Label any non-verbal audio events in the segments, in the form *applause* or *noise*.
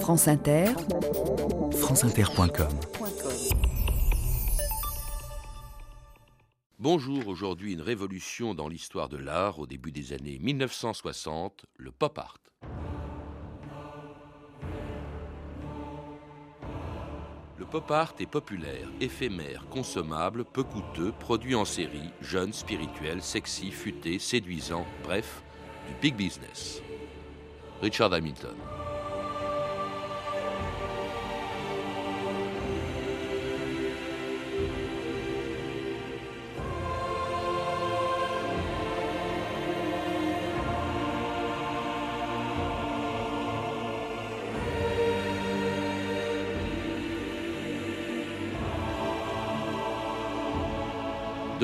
France Inter, franceinter.com Bonjour, aujourd'hui une révolution dans l'histoire de l'art au début des années 1960, le pop art. Le pop art est populaire, éphémère, consommable, peu coûteux, produit en série, jeune, spirituel, sexy, futé, séduisant, bref, du big business. Richard Hamilton.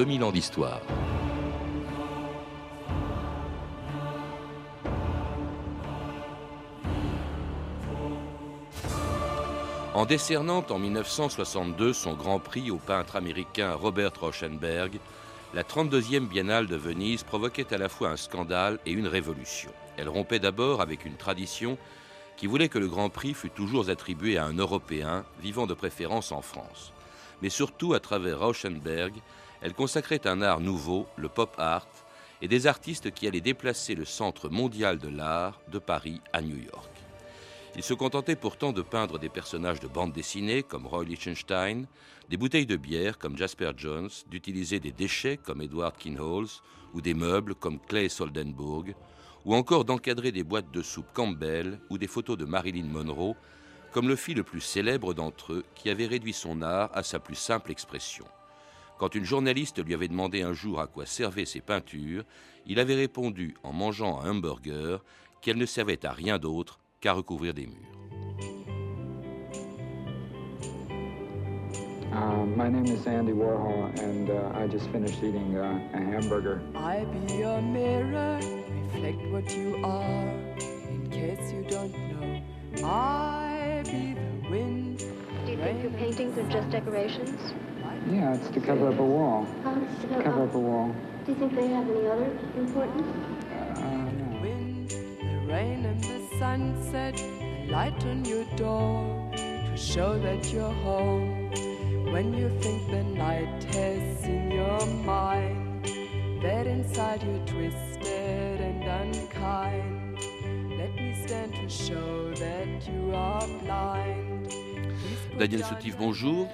2000 ans d'histoire. En décernant en 1962 son grand prix au peintre américain Robert Rauschenberg, la 32e Biennale de Venise provoquait à la fois un scandale et une révolution. Elle rompait d'abord avec une tradition qui voulait que le Grand Prix fût toujours attribué à un Européen vivant de préférence en France. Mais surtout, à travers Rauschenberg, elle consacrait un art nouveau, le pop art, et des artistes qui allaient déplacer le centre mondial de l'art de Paris à New York. Il se contentait pourtant de peindre des personnages de bande dessinée comme Roy Lichtenstein, des bouteilles de bière comme Jasper Jones, d'utiliser des déchets comme Edward Kinholz ou des meubles comme Clay Soldenburg, ou encore d'encadrer des boîtes de soupe Campbell ou des photos de Marilyn Monroe, comme le fit le plus célèbre d'entre eux qui avait réduit son art à sa plus simple expression. Quand une journaliste lui avait demandé un jour à quoi servaient ses peintures, il avait répondu en mangeant un hamburger qu'elles ne servaient à rien d'autre qu'à recouvrir des murs. Uh, my name is Andy Warhol, and uh, I just finished eating uh, a hamburger. I be your mirror, reflect what you are. In case you don't know, I be the wind. Do you think your paintings are just decorations? Yeah, it's to cover up a wall. Huh? Cover up a wall. Do you think they have any other importance? Uh, no. Wind, the rain and the sunset, the light on your door to show that you're home. When you think the night has seen your mind, that inside you're twisted and unkind. Let me stand to show that you are blind. Daniel down Soutif, bonjour.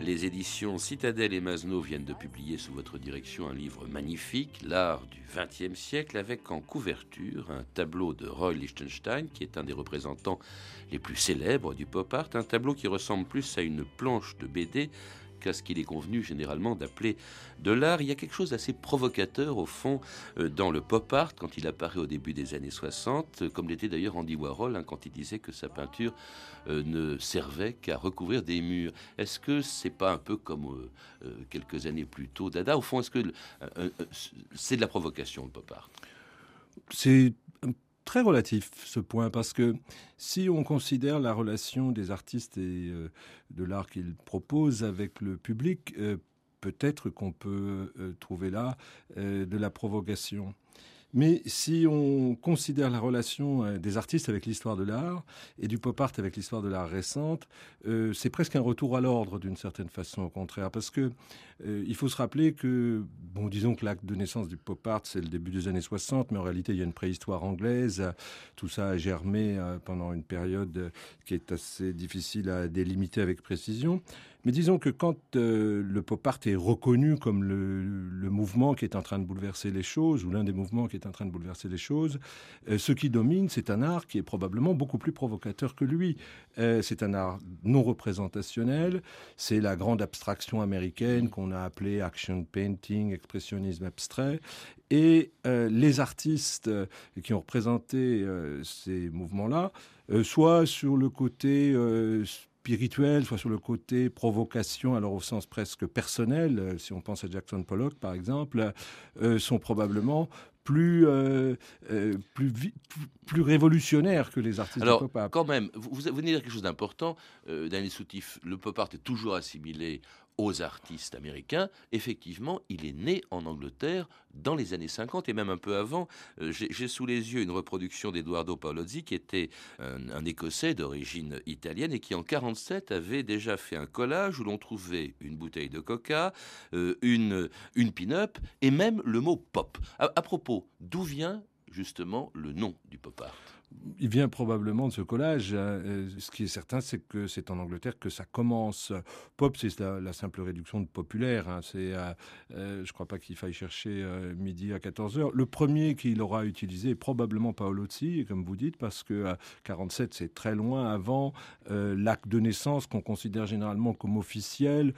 Les éditions Citadelle et Masneau viennent de publier sous votre direction un livre magnifique, L'art du XXe siècle, avec en couverture un tableau de Roy Lichtenstein, qui est un des représentants les plus célèbres du pop art, un tableau qui ressemble plus à une planche de BD qu'à ce qu'il est convenu généralement d'appeler de l'art. Il y a quelque chose d'assez provocateur au fond euh, dans le pop art quand il apparaît au début des années 60, euh, comme l'était d'ailleurs Andy Warhol hein, quand il disait que sa peinture euh, ne servait qu'à recouvrir des murs. Est-ce que c'est pas un peu comme quelques années plus tôt Dada? Au fond, est-ce que c'est de la provocation le pop art? C'est très relatif ce point parce que si on considère la relation des artistes et euh, de l'art qu'ils proposent avec le public, euh, peut-être qu'on peut euh, trouver là de la provocation. Mais si on considère la relation euh, des artistes avec l'histoire de l'art et du pop art avec l'histoire de l'art récente, euh, c'est presque un retour à l'ordre d'une certaine façon, au contraire, parce que euh, il faut se rappeler que, bon, disons que l'acte de naissance du pop art, c'est le début des années 60, mais en réalité, il y a une préhistoire anglaise. Tout ça a germé pendant une période qui est assez difficile à délimiter avec précision. Mais disons que quand euh, le pop art est reconnu comme le, mouvement qui est en train de bouleverser les choses, ou l'un des mouvements qui est en train de bouleverser les choses, euh, ce qui domine, c'est un art qui est probablement beaucoup plus provocateur que lui. Euh, c'est un art non représentationnel, c'est la grande abstraction américaine qu'on a appelée action painting, expressionnisme abstrait. Et euh, les artistes qui ont représenté ces mouvements-là, soit sur le côté spirituel, soit sur le côté provocation, alors au sens presque personnel, euh, si on pense à Jackson Pollock par exemple, euh, sont probablement plus, euh, euh, plus, révolutionnaires que les artistes Alors, de quand même, vous, vous venez de dire quelque chose d'important. Euh, Daniel Soutif, le pop art est toujours assimilé aux artistes américains, effectivement, il est né en Angleterre dans les années 50 et même un peu avant. Euh, j'ai sous les yeux une reproduction d'Eduardo Paolozzi qui était un, Écossais d'origine italienne et qui en 47 avait déjà fait un collage où l'on trouvait une bouteille de coca, euh, une, une pin-up et même le mot pop. À, à propos, d'où vient justement le nom du pop art? Il vient probablement de ce collage. Hein. Euh, ce qui est certain, c'est que c'est en Angleterre que ça commence. Pop, c'est la, simple réduction de populaire. Hein. C'est, euh, euh, je crois pas qu'il faille chercher midi à 14 heures. Le premier qu'il aura utilisé est probablement Paolozzi, comme vous dites, parce que 47, c'est très loin avant l'acte de naissance qu'on considère généralement comme officiel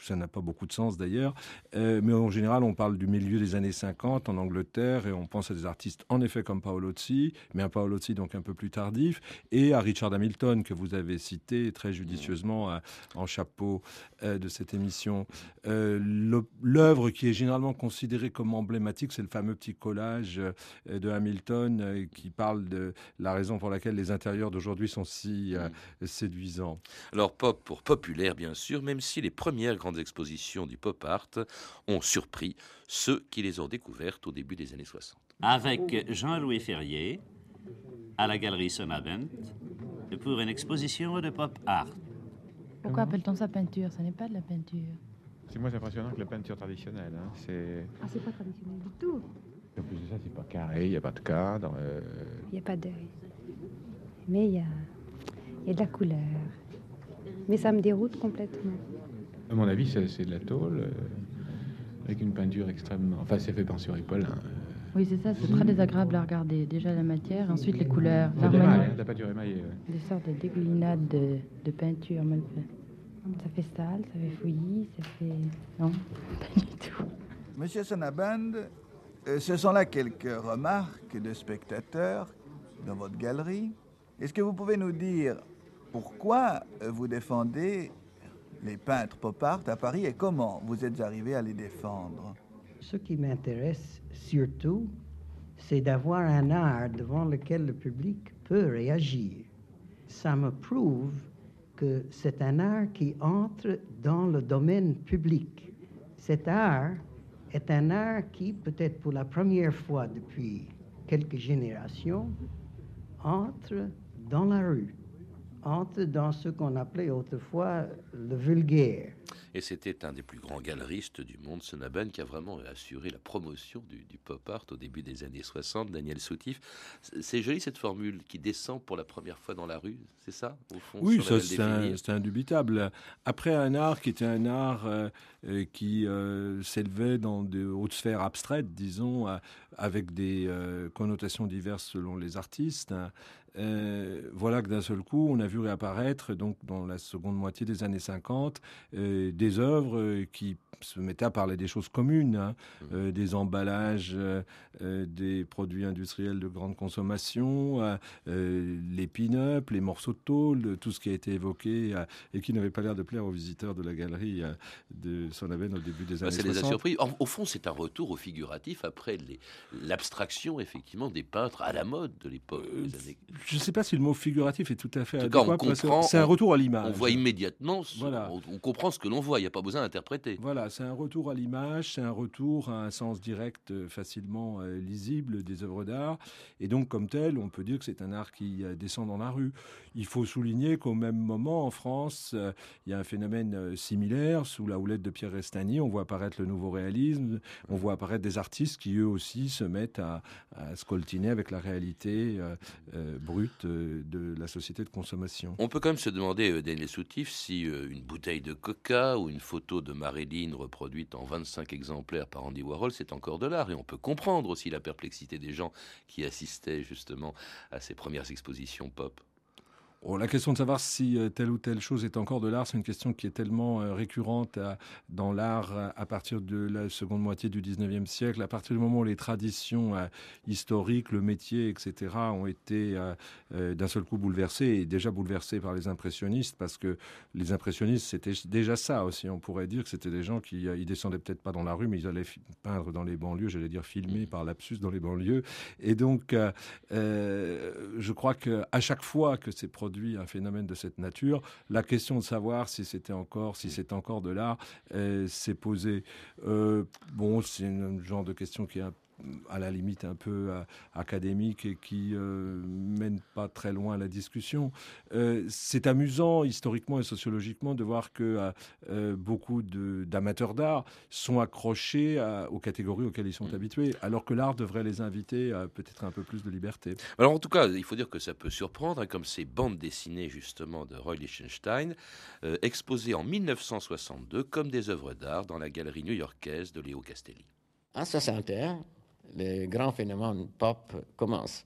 ça n'a pas beaucoup de sens d'ailleurs, euh, mais en général on parle du milieu des années 50 en Angleterre et on pense à des artistes en effet comme Paolozzi, mais un Paolozzi donc un peu plus tardif, et à Richard Hamilton que vous avez cité très judicieusement euh, en chapeau euh, de cette émission. L'œuvre qui est généralement considérée comme emblématique, c'est le fameux petit collage de Hamilton qui parle de la raison pour laquelle les intérieurs d'aujourd'hui sont si séduisants. Alors pop pour populaire bien sûr, même si les premières grandes expositions du pop art ont surpris ceux qui les ont découvertes au début des années 60. Avec Jean-Louis Ferrier, à la galerie Sonavent, pour une exposition de pop art. Pourquoi appelle-t-on ça peinture? Ce n'est pas de la peinture. C'est moins impressionnant que la peinture traditionnelle. Hein. C'est... Ah, c'est pas traditionnel du tout. En plus de ça, c'est pas carré, il n'y a pas de cadre. Euh. Il n'y a pas de. Mais il y a... y a de la couleur. Mais ça me déroute complètement. À mon avis, c'est de la tôle euh, avec une peinture extrêmement. Enfin, c'est fait par Paul. Hein. Oui, c'est ça, c'est très désagréable à regarder. Déjà la matière, ensuite les couleurs, l'harmonie. la peinture émaillée. Des sortes de dégoulinades de, de, peinture mal fait. Ça fait sale, ça fait fouillis, ça fait. Non, *laughs* pas du tout. Monsieur Sonaband, euh, ce sont là quelques remarques de spectateurs dans votre galerie. Est-ce que vous pouvez nous dire pourquoi euh, vous défendez les peintres pop art à Paris et comment vous êtes arrivé à les défendre? Ce qui m'intéresse surtout, c'est d'avoir un art devant lequel le public peut réagir. Ça me prouve que c'est un art qui entre dans le domaine public. Cet art est un art qui, peut-être pour la première fois depuis quelques générations, entre dans la rue entre dans ce qu'on appelait autrefois le vulgaire. Et c'était un des plus grands galeristes du monde, Sonaben, qui a vraiment assuré la promotion du, pop art au début des années 60, Daniel Soutif. C'est joli cette formule qui descend pour la première fois dans la rue, c'est ça, au fond Oui, c'est indubitable. Après un art qui était un art euh, euh, qui euh, s'élevait dans de hautes sphères abstraites, disons, avec des connotations diverses selon les artistes, hein, euh, voilà que d'un seul coup, on a vu réapparaître, donc dans la seconde moitié des années 50, euh, des œuvres euh, qui se mettaient à parler des choses communes, hein. mmh. des emballages, des produits industriels de grande consommation, les pin-up, les morceaux de tôle, tout ce qui a été évoqué et qui n'avait pas l'air de plaire aux visiteurs de la galerie de Sonaven au début des bah, années 60. Ça les a surpris. au fond, c'est un retour au figuratif après l'abstraction, effectivement, des peintres à la mode de l'époque je ne sais pas si le mot figuratif est tout à fait adéquat. C'est un retour à l'image. On voit immédiatement, voilà. on, comprend ce que l'on voit, il n'y a pas besoin d'interpréter. Voilà, c'est un retour à l'image, c'est un retour à un sens direct euh, facilement euh, lisible des œuvres d'art. Et donc, comme tel, on peut dire que c'est un art qui euh, descend dans la rue. Il faut souligner qu'au même moment, en France, il y a un phénomène similaire. Sous la houlette de Pierre Restagny, on voit apparaître le nouveau réalisme, on voit apparaître des artistes qui, eux aussi, se mettent à, à scoltiner avec la réalité brute euh, de la société de consommation. On peut quand même se demander, euh, Daniel Soutif, si euh, une bouteille de coca ou une photo de Marilyn reproduite en 25 exemplaires par Andy Warhol, c'est encore de l'art. Et on peut comprendre aussi la perplexité des gens qui assistaient justement à ces premières expositions pop. Oh, la question de savoir si euh, telle ou telle chose est encore de l'art, c'est une question qui est tellement euh, récurrente dans l'art à partir de la seconde moitié du 19e siècle, à partir du moment où les traditions euh, historiques, le métier, etc., ont été d'un seul coup bouleversées, et déjà bouleversées par les impressionnistes, parce que les impressionnistes, c'était déjà ça aussi. On pourrait dire que c'était des gens qui ils descendaient peut-être pas dans la rue, mais ils allaient peindre dans les banlieues, j'allais dire filmer par lapsus dans les banlieues. Et donc, je crois qu'à chaque fois que ces produits un phénomène de cette nature. La question de savoir si c'était encore, si c'est encore de l'art, s'est posée. bon, c'est un genre de question qui est un à la limite un peu euh, académique et qui euh, mène pas très loin la discussion. Euh, c'est amusant historiquement et sociologiquement de voir que beaucoup d'amateurs d'art sont accrochés aux catégories auxquelles ils sont mm. habitués, alors que l'art devrait les inviter à peut-être un peu plus de liberté. Alors en tout cas, il faut dire que ça peut surprendre, hein, comme ces bandes dessinées justement de Roy Lichtenstein, exposées en 1962 comme des œuvres d'art dans la galerie new-yorkaise de Léo Castelli. En 61, le grand phénomène pop commence.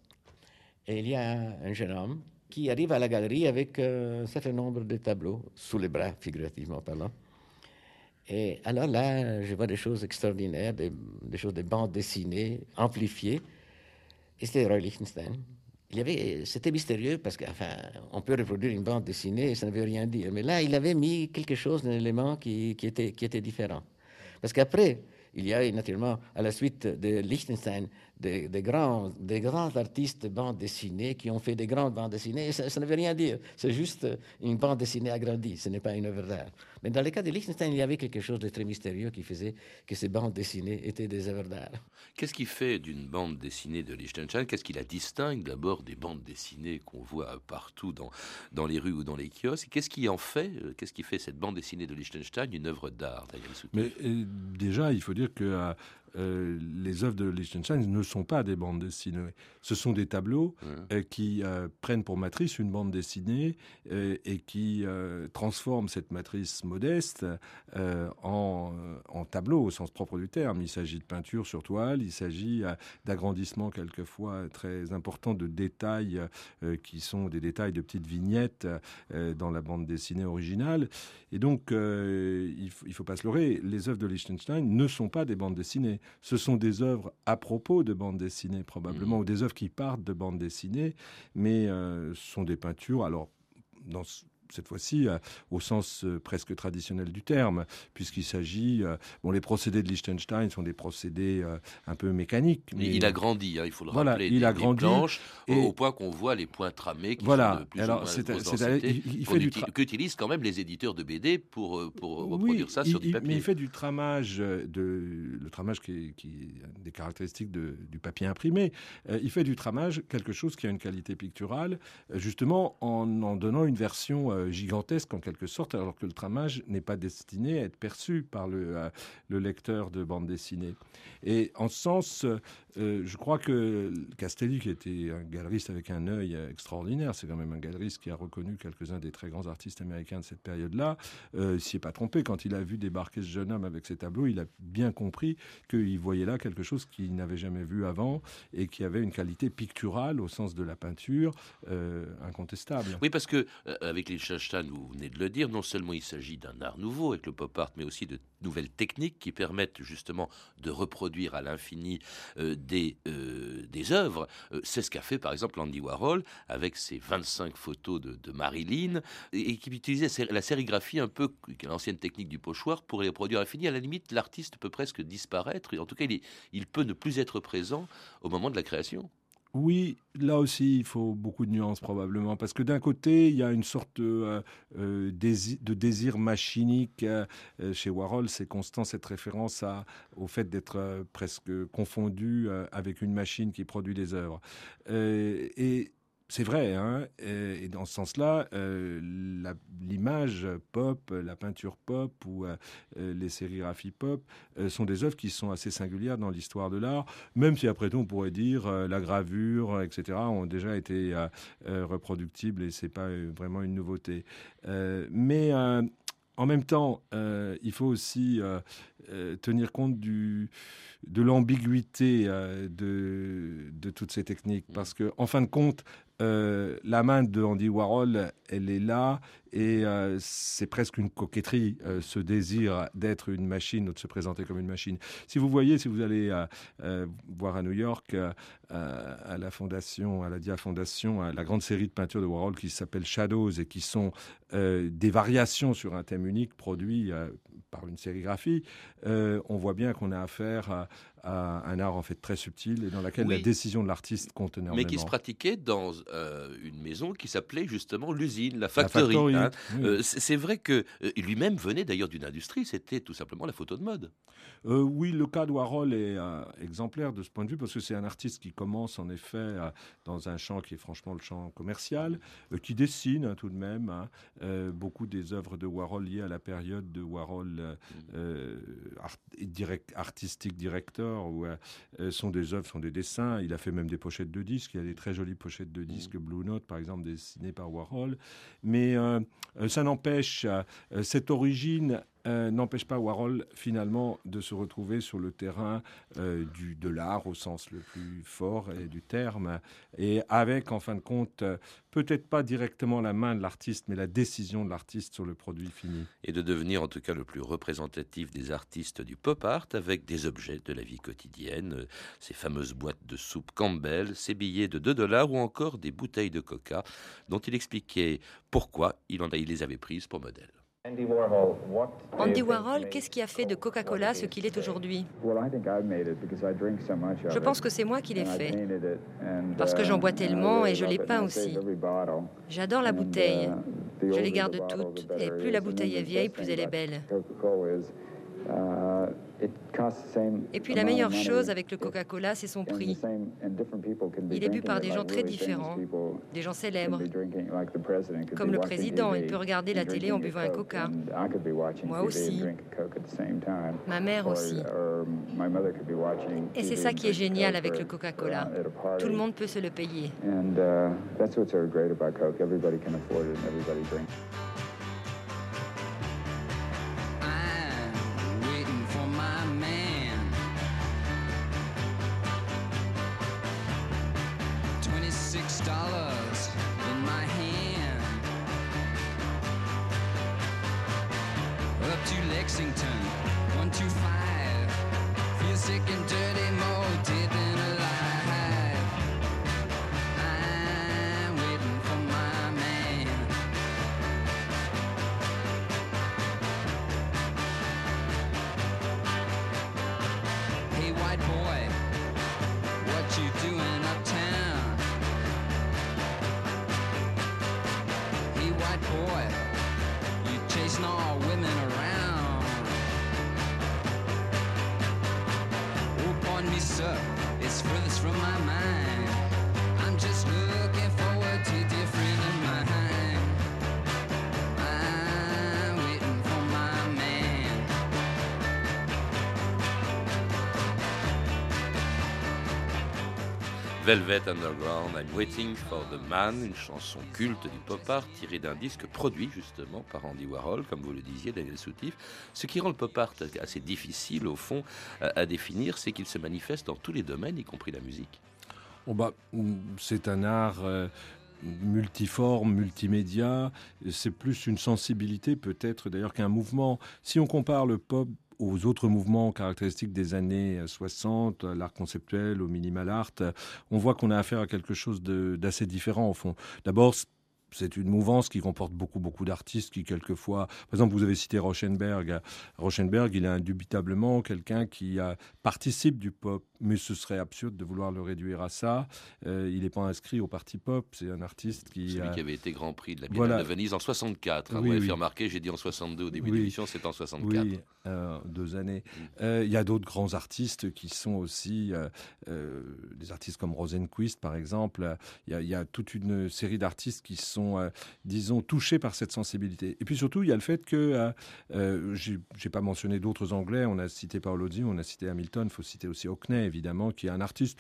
Et il y a un jeune homme qui arrive à la galerie avec euh, un certain nombre de tableaux sous les bras, figurativement parlant. Et alors là, je vois des choses extraordinaires, des, choses, des bandes dessinées, amplifiées. Et c'était Roy Lichtenstein. Il avait, c'était mystérieux parce qu'enfin, on peut reproduire une bande dessinée et ça ne veut rien dire. Mais là, il avait mis quelque chose, un élément qui était différent. Parce qu'après, il y a naturellement, à la suite de Liechtenstein, des, grands, des grands artistes de bande dessinée qui ont fait des grandes bandes dessinées. ça, ne veut rien dire. C'est juste une bande dessinée agrandie. Ce n'est pas une œuvre d'art. Mais dans le cas de Liechtenstein, il y avait quelque chose de très mystérieux qui faisait que ces bandes dessinées étaient des œuvres d'art. Qu'est-ce qui fait d'une bande dessinée de Liechtenstein Qu'est-ce qui la distingue d'abord des bandes dessinées qu'on voit partout dans, dans les rues ou dans les kiosques? Qu'est-ce qui en fait euh, Qu'est-ce qui fait cette bande dessinée de Liechtenstein une œuvre d'art Mais euh, déjà, il faut dire que euh, les œuvres de Liechtenstein ne sont pas des bandes dessinées. Ce sont des tableaux euh, qui euh, prennent pour matrice une bande dessinée et qui transforment cette matrice modeste en, en, tableau au sens propre du terme. Il s'agit de peinture sur toile, il s'agit d'agrandissement quelquefois très important de détails qui sont des détails de petites vignettes dans la bande dessinée originale. Et donc, il ne faut pas se leurrer, les œuvres de Liechtenstein ne sont pas des bandes dessinées ce sont des œuvres à propos de bande dessinée probablement, mmh. ou des œuvres qui partent de bande dessinée, mais euh, sont des peintures. Alors, dans cette fois-ci euh, au sens euh, presque traditionnel du terme, puisqu'il s'agit. Euh, bon, les procédés de Liechtenstein sont des procédés un peu mécaniques. Mais il a grandi, hein, il faut le voilà, rappeler. Il a grandi et... au point qu'on voit les points tramés qui voilà. sont de plus Alors, c'est, il, fait qu'utilisent quand même les éditeurs de BD pour, pour reproduire ça sur du papier. Mais il fait du tramage, de, le tramage qui est, qui est des caractéristiques de, du papier imprimé. il fait du tramage quelque chose qui a une qualité picturale, justement en en donnant une version euh, gigantesque en quelque sorte, alors que le tramage n'est pas destiné à être perçu par le, euh, le lecteur de bande dessinée. Et en ce sens, euh, je crois que Castelli, qui était un galeriste avec un œil extraordinaire, c'est quand même un galeriste qui a reconnu quelques-uns des très grands artistes américains de cette période-là, s'y est pas trompé. Quand il a vu débarquer ce jeune homme avec ses tableaux, il a bien compris qu'il voyait là quelque chose qu'il n'avait jamais vu avant et qui avait une qualité picturale au sens de la peinture incontestable. Oui, parce que avec les vous venez de le dire, non seulement il s'agit d'un art nouveau avec le pop art, mais aussi de nouvelles techniques qui permettent justement de reproduire à l'infini euh, des, euh, des œuvres. Euh, c'est ce qu'a fait par exemple Andy Warhol avec ses 25 photos de, Marilyn et, qui utilisait la sérigraphie un peu, l'ancienne technique du pochoir, pour les reproduire à l'infini. À la limite, l'artiste peut presque disparaître, et en tout cas, il peut ne plus être présent au moment de la création. Oui, là aussi, il faut beaucoup de nuances probablement, parce que d'un côté, il y a une sorte de, euh, désir, machinique euh, chez Warhol. C'est constant cette référence au fait d'être euh, presque confondu avec une machine qui produit des œuvres. C'est vrai, hein et, dans ce sens-là, euh, l'image pop, la peinture pop ou euh, euh, les sérigraphies pop sont des œuvres qui sont assez singulières dans l'histoire de l'art, même si après tout on pourrait dire la gravure, etc., ont déjà été reproductibles et c'est pas vraiment une nouveauté. mais en même temps, il faut aussi tenir compte du, de l'ambiguïté de, de, toutes ces techniques. Parce que, en fin de compte, euh, la main de Andy Warhol, elle est là et euh, c'est presque une coquetterie, euh, ce désir d'être une machine ou de se présenter comme une machine. Si vous voyez, si vous allez voir à New York, à la fondation, à la Dia Fondation, la grande série de peintures de Warhol qui s'appelle Shadows et qui sont des variations sur un thème unique produit par une sérigraphie, on voit bien qu'on a affaire à un art en fait très subtil et dans laquelle la décision de l'artiste compte énormément. Mais qui se pratiquait dans une maison qui s'appelait justement l'usine, la factory. Hein. c'est vrai que lui-même venait d'ailleurs d'une industrie, c'était tout simplement la photo de mode. Oui, le cas de Warhol est exemplaire de ce point de vue parce que c'est un artiste qui commence en effet dans un champ qui est franchement le champ commercial, qui dessine hein, tout de même hein, beaucoup des œuvres de Warhol liées à la période de Warhol euh, euh, direct, artistique directeur, où euh, sont des œuvres, sont des dessins. Il a fait même des pochettes de disques. Il y a des très jolies pochettes de disques, mm. Blue Note par exemple, dessinées par Warhol. Mais ça n'empêche, cette origine euh, n'empêche pas Warhol finalement de se retrouver sur le terrain euh, du, de l'art au sens le plus fort du terme, et avec en fin de compte euh, peut-être pas directement la main de l'artiste, mais la décision de l'artiste sur le produit fini. Et de devenir en tout cas le plus représentatif des artistes du pop art avec des objets de la vie quotidienne, ces fameuses boîtes de soupe Campbell, ces billets de 2 dollars ou encore des bouteilles de coca dont il expliquait pourquoi il, il les avait prises pour modèle. Andy Warhol, qu'est-ce qui a fait de Coca-Cola ce qu'il est aujourd'hui Je pense que c'est moi qui l'ai fait, parce que j'en bois tellement et je l'ai peint aussi. J'adore la bouteille, je les garde toutes, et plus la bouteille est vieille, plus elle est belle. Et puis la meilleure chose avec le Coca-Cola, c'est son prix. Il est bu par des gens très différents, des gens célèbres, comme le président. Il peut regarder la télé en buvant un Coca. Moi aussi. Ma mère aussi. Et c'est ça qui est génial avec le Coca-Cola. Tout le monde peut se le payer. Dollars in my hand. Up to Lexington, 125. Feel sick and dirty. Velvet Underground, I'm Waiting for the Man, une chanson culte du pop art tirée d'un disque produit justement par Andy Warhol, comme vous le disiez, Daniel Soutif. Ce qui rend le pop art assez difficile au fond à, définir, c'est qu'il se manifeste dans tous les domaines, y compris la musique. Oh bah, c'est un art. Euh, multiforme, multimédia, c'est plus une sensibilité peut-être d'ailleurs qu'un mouvement. Si on compare le pop aux autres mouvements caractéristiques des années 60, l'art conceptuel, au minimal art, on voit qu'on a affaire à quelque chose d'assez différent au fond. D'abord, c'est une mouvance qui comporte beaucoup, beaucoup d'artistes qui, quelquefois, par exemple, vous avez cité Rochenberg. Rochenberg, il est indubitablement quelqu'un qui participe du pop, mais ce serait absurde de vouloir le réduire à ça. Euh, il n'est pas inscrit au parti pop, c'est un artiste qui. Celui qui avait été Grand Prix de la Biennale de Venise en 64. Hein, vous m'avez fait remarquer, j'ai dit en 62 au début de l'émission, c'est en 64. Oui, euh, deux années. Mm. Euh, il y a d'autres grands artistes qui sont aussi des artistes comme Rosenquist, par exemple. Il y, y, a toute une série d'artistes qui sont euh, disons, touchés par cette sensibilité. Et puis surtout, il y a le fait que, euh, euh j'ai pas mentionné d'autres Anglais, on a cité Paolozzi, on a cité Hamilton, il faut citer aussi Hockney, évidemment, qui est un artiste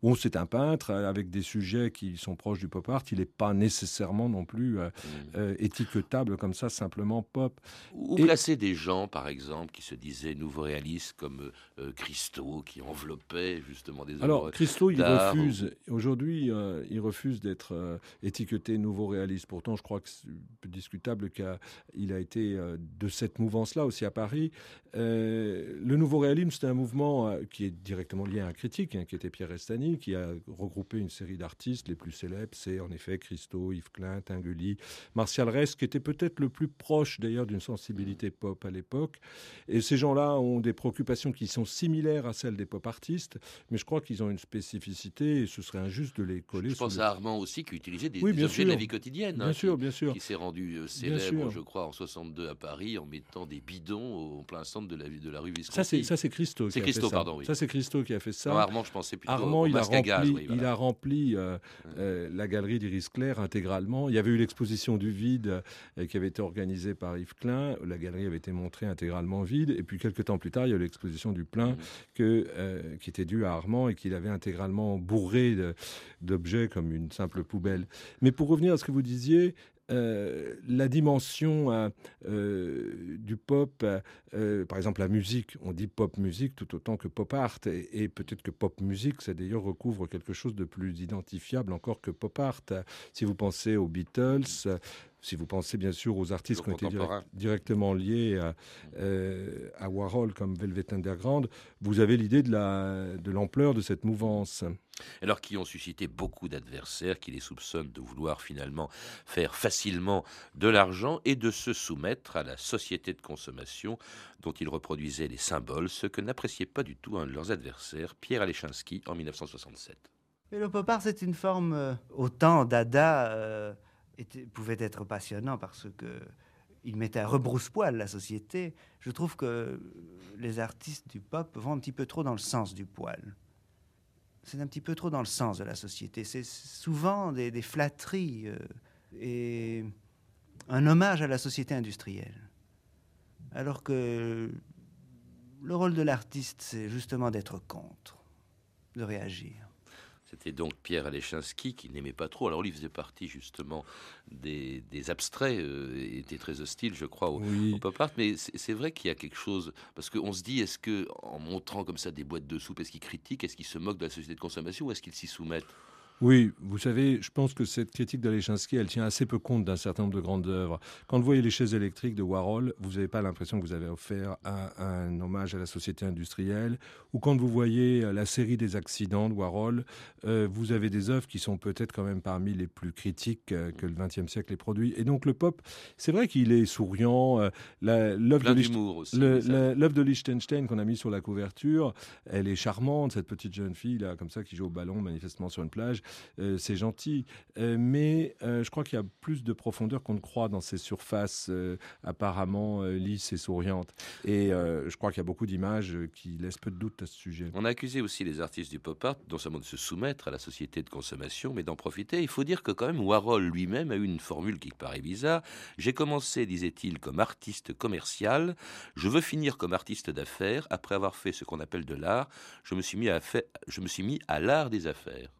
Bon, c'est un peintre euh, avec des sujets qui sont proches du pop art. Il n'est pas nécessairement non plus euh, mmh. euh, étiquetable comme ça, simplement pop. Ou placer des gens, par exemple, qui se disaient nouveau réalistes, comme Christo, qui enveloppait justement des Alors, Christo, il refuse. Aujourd'hui, il refuse d'être étiqueté nouveau réaliste. Pourtant, je crois que c'est discutable qu'il a été de cette mouvance-là aussi à Paris. le nouveau réalisme, c'est un mouvement qui est directement lié à un critique, hein, qui était Pierre Restani États-Unis, qui a regroupé une série d'artistes. Les plus célèbres, c'est en effet Christo, Yves Klein, Tinguely, Martial Rest, qui était peut-être le plus proche d'ailleurs d'une sensibilité pop à l'époque. Et ces gens-là ont des préoccupations qui sont similaires à celles des pop artistes, mais je crois qu'ils ont une spécificité et ce serait injuste de les coller. Je pense à Armand aussi qui utilisait des, oui, bien objets sûr. de la vie quotidienne. Bien hein, sûr, qui, bien sûr. Qui s'est rendu euh, célèbre, je crois, en 62 à Paris en mettant des bidons au plein centre de la, de la rue Visconti. Ça, c'est, Christo. C'est qui Christo, a fait pardon, ça. oui. Ça, c'est Christo qui a fait ça. Non, Armand, je pensais plutôt Armand, il a masque à rempli, gaz, oui, il a rempli euh, euh, la galerie d'Iris Clair intégralement. Il y avait eu l'exposition du vide euh, qui avait été organisée par Yves Klein. La galerie avait été montrée intégralement vide. Et puis, quelques temps plus tard, il y a eu l'exposition du plein que, euh, qui était due à Armand et qu'il avait intégralement bourré d'objets comme une simple poubelle. Mais pour revenir à ce que vous disiez, euh, la dimension euh, euh, du pop, euh, par exemple la musique, on dit pop musique tout autant que pop art, et, et peut-être que pop musique, ça d'ailleurs recouvre quelque chose de plus identifiable encore que pop art. Si vous pensez aux Beatles, si vous pensez bien sûr aux artistes qui ont été direct- directement liés à, euh, à Warhol comme Velvet Underground, vous avez l'idée de la- de l'ampleur de cette mouvance. Alors qui ont suscité beaucoup d'adversaires qui les soupçonnent de vouloir finalement faire facilement de l'argent et de se soumettre à la société de consommation dont ils reproduisaient les symboles, ce que n'appréciait pas du tout un de leurs adversaires, Pierre Alechinsky, en 1967. Mais le pop art, c'est une forme. euh, autant Dada euh, pouvait être passionnant parce que il mettait à rebrousse-poil la société. Je trouve que les artistes du pop vont un petit peu trop dans le sens du poil. C'est un petit peu trop dans le sens de la société. C'est souvent des, flatteries euh, et un hommage à la société industrielle. Alors que le rôle de l'artiste, c'est justement d'être contre, de réagir. C'était donc Pierre Alechinsky qui n'aimait pas trop. Alors lui faisait partie justement des, des abstraits, euh, était très hostile, je crois, au, Oui. au pop art. Mais c'est c'est vrai qu'il y a quelque chose parce qu'on se dit est-ce que en montrant comme ça des boîtes de soupe, est-ce qu'ils critiquent, est-ce qu'ils se moquent de la société de consommation ou est-ce qu'ils s'y soumettent? Oui, vous savez, je pense que cette critique d'Alechinsky, elle tient assez peu compte d'un certain nombre de grandes œuvres. Quand vous voyez les chaises électriques de Warhol, vous n'avez pas l'impression que vous avez offert un, un hommage à la société industrielle. Ou quand vous voyez euh, la série des accidents de Warhol, euh, vous avez des œuvres qui sont peut-être quand même parmi les plus critiques euh, que le XXe siècle ait produit. Et donc le pop, c'est vrai qu'il est souriant. euh, L'œuvre de, de Liechtenstein qu'on a mis sur la couverture, elle est charmante, cette petite jeune fille là, comme ça, qui joue au ballon manifestement sur une plage. Euh, c'est gentil, Euh, mais euh, je crois qu'il y a plus de profondeur qu'on ne croit dans ces surfaces apparemment lisses et souriantes. Et je crois qu'il y a beaucoup d'images qui laissent peu de doute à ce sujet. On a accusé aussi les artistes du pop art non seulement de se soumettre à la société de consommation, mais d'en profiter. Il faut dire que quand même Warhol lui-même a eu une formule qui paraît bizarre. J'ai commencé, disait-il, comme artiste commercial. Je veux finir comme artiste d'affaires. Après avoir fait ce qu'on appelle de l'art, je me suis mis à l'art des affaires.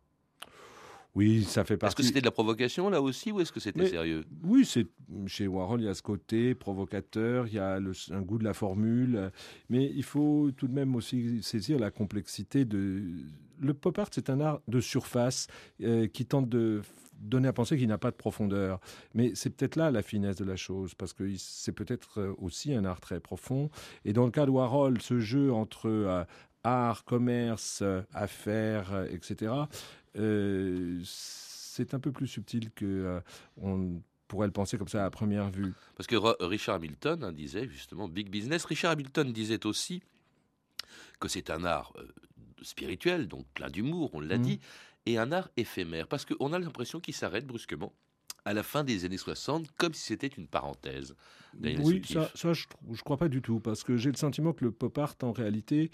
Oui, ça fait Est-ce partie. que c'était de la provocation là aussi ou est-ce que c'était sérieux? Oui, c'est chez Warhol, il y a ce côté provocateur, il y a le- un goût de la formule, euh, mais il faut tout de même aussi saisir la complexité de. Le pop art, c'est un art de surface euh, qui tente de donner à penser qu'il n'a pas de profondeur. Mais c'est peut-être là la finesse de la chose, parce que c'est peut-être euh, aussi un art très profond. Et dans le cas de Warhol, ce jeu entre euh, art, commerce, affaires, etc., euh, c'est un peu plus subtil que euh, on pourrait le penser comme ça à première vue. Parce que Richard Hamilton hein, disait justement big business. Richard Hamilton disait aussi que c'est un art euh, spirituel, donc plein d'humour, on l'a Mhm. dit, et un art éphémère, parce qu'on a l'impression qu'il s'arrête brusquement à la fin des années 60, comme si c'était une parenthèse. Oui, ça, ça je ne crois pas du tout, parce que j'ai le sentiment que le pop art, en réalité,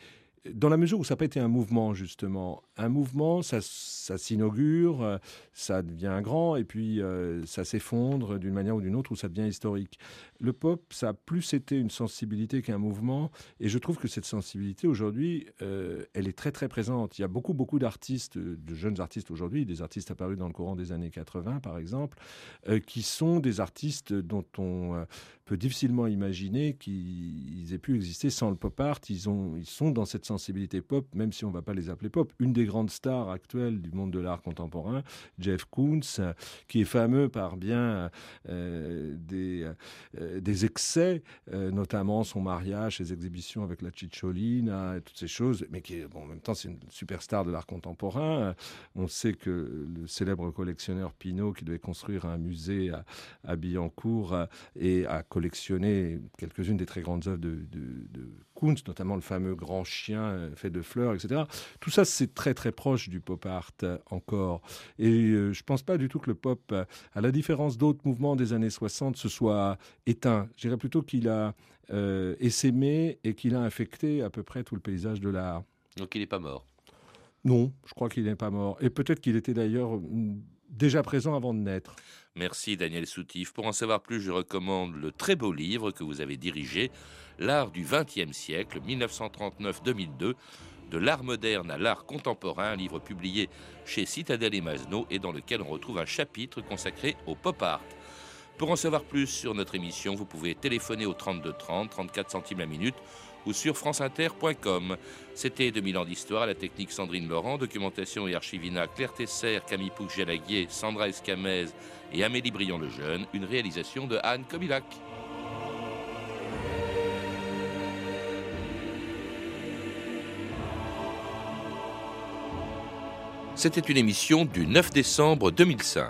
dans la mesure où ça n'a pas été un mouvement, justement, un mouvement, ça, s'inaugure, euh, ça devient grand, et puis euh, ça s'effondre d'une manière ou d'une autre, ou ça devient historique. Le pop, ça a plus été une sensibilité qu'un mouvement, et je trouve que cette sensibilité, aujourd'hui, euh, elle est très très présente. Il y a beaucoup, beaucoup d'artistes, de jeunes artistes aujourd'hui, des artistes apparus dans le courant des années 80, par exemple, qui sont des artistes dont on peut difficilement imaginer qu'ils aient pu exister sans le pop art. Ils, ont, ils sont dans cette sensibilités pop, même si on ne va pas les appeler pop. Une des grandes stars actuelles du monde de l'art contemporain, Jeff Koons, qui est fameux par bien euh, des, euh, des excès, euh, notamment son mariage, ses exhibitions avec la Cicciolina, et toutes ces choses, mais qui, bon, en même temps, c'est une superstar de l'art contemporain. On sait que le célèbre collectionneur Pinault, qui devait construire un musée à, Billancourt, et a collectionné quelques-unes des très grandes œuvres de Kunz, notamment le fameux grand chien euh, fait de fleurs, etc. Tout ça, c'est très très proche du pop art euh, encore. Et euh, je ne pense pas du tout que le pop, à la différence d'autres mouvements des années 60, se soit éteint. Je dirais plutôt qu'il a euh, essaimé et qu'il a infecté à peu près tout le paysage de l'art. Donc il n'est pas mort Non, je crois qu'il n'est pas mort. Et peut-être qu'il était d'ailleurs mm, déjà présent avant de naître. Merci Daniel Soutif. Pour en savoir plus, je recommande le très beau livre que vous avez dirigé, L'art du XXe siècle, 1939-2002, de l'art moderne à l'art contemporain, un livre publié chez Citadel et Masno et dans lequel on retrouve un chapitre consacré au pop art. Pour en savoir plus sur notre émission, vous pouvez téléphoner au 32 30, 34 centimes la minute ou sur franceinter.com. C'était 2000 ans d'histoire la technique Sandrine Laurent, documentation et archivina Claire Tesser, Camille Pouc-Gélaguier, Sandra Escamez et Amélie Brion le Jeune, une réalisation de Anne Kobilac. C'était une émission du 9 décembre 2005.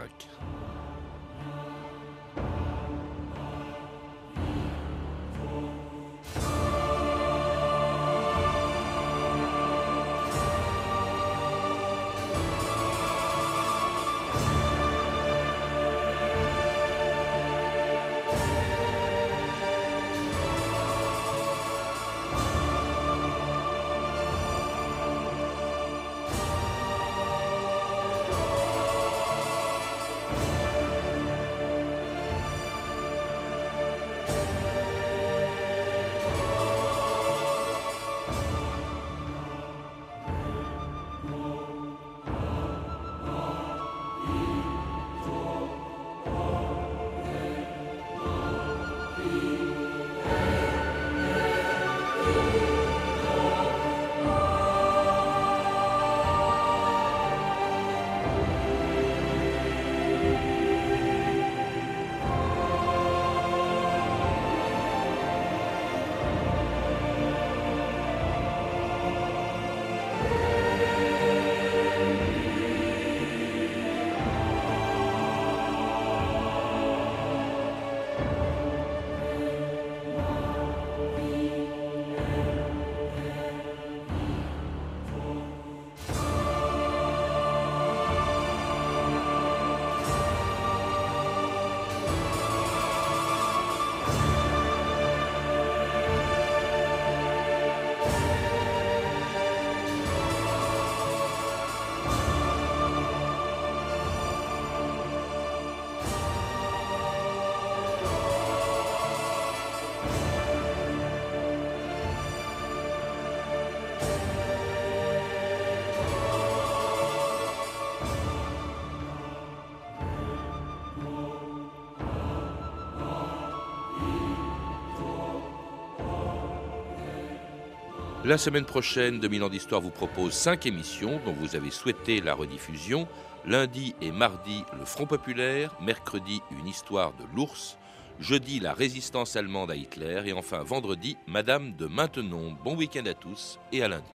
La semaine prochaine, 2000 ans d'histoire vous propose cinq émissions dont vous avez souhaité la rediffusion. Lundi et mardi, le Front populaire. Mercredi, une histoire de l'ours. Jeudi, la résistance allemande à Hitler. Et enfin, vendredi, Madame de Maintenon. Bon week-end à tous et à lundi.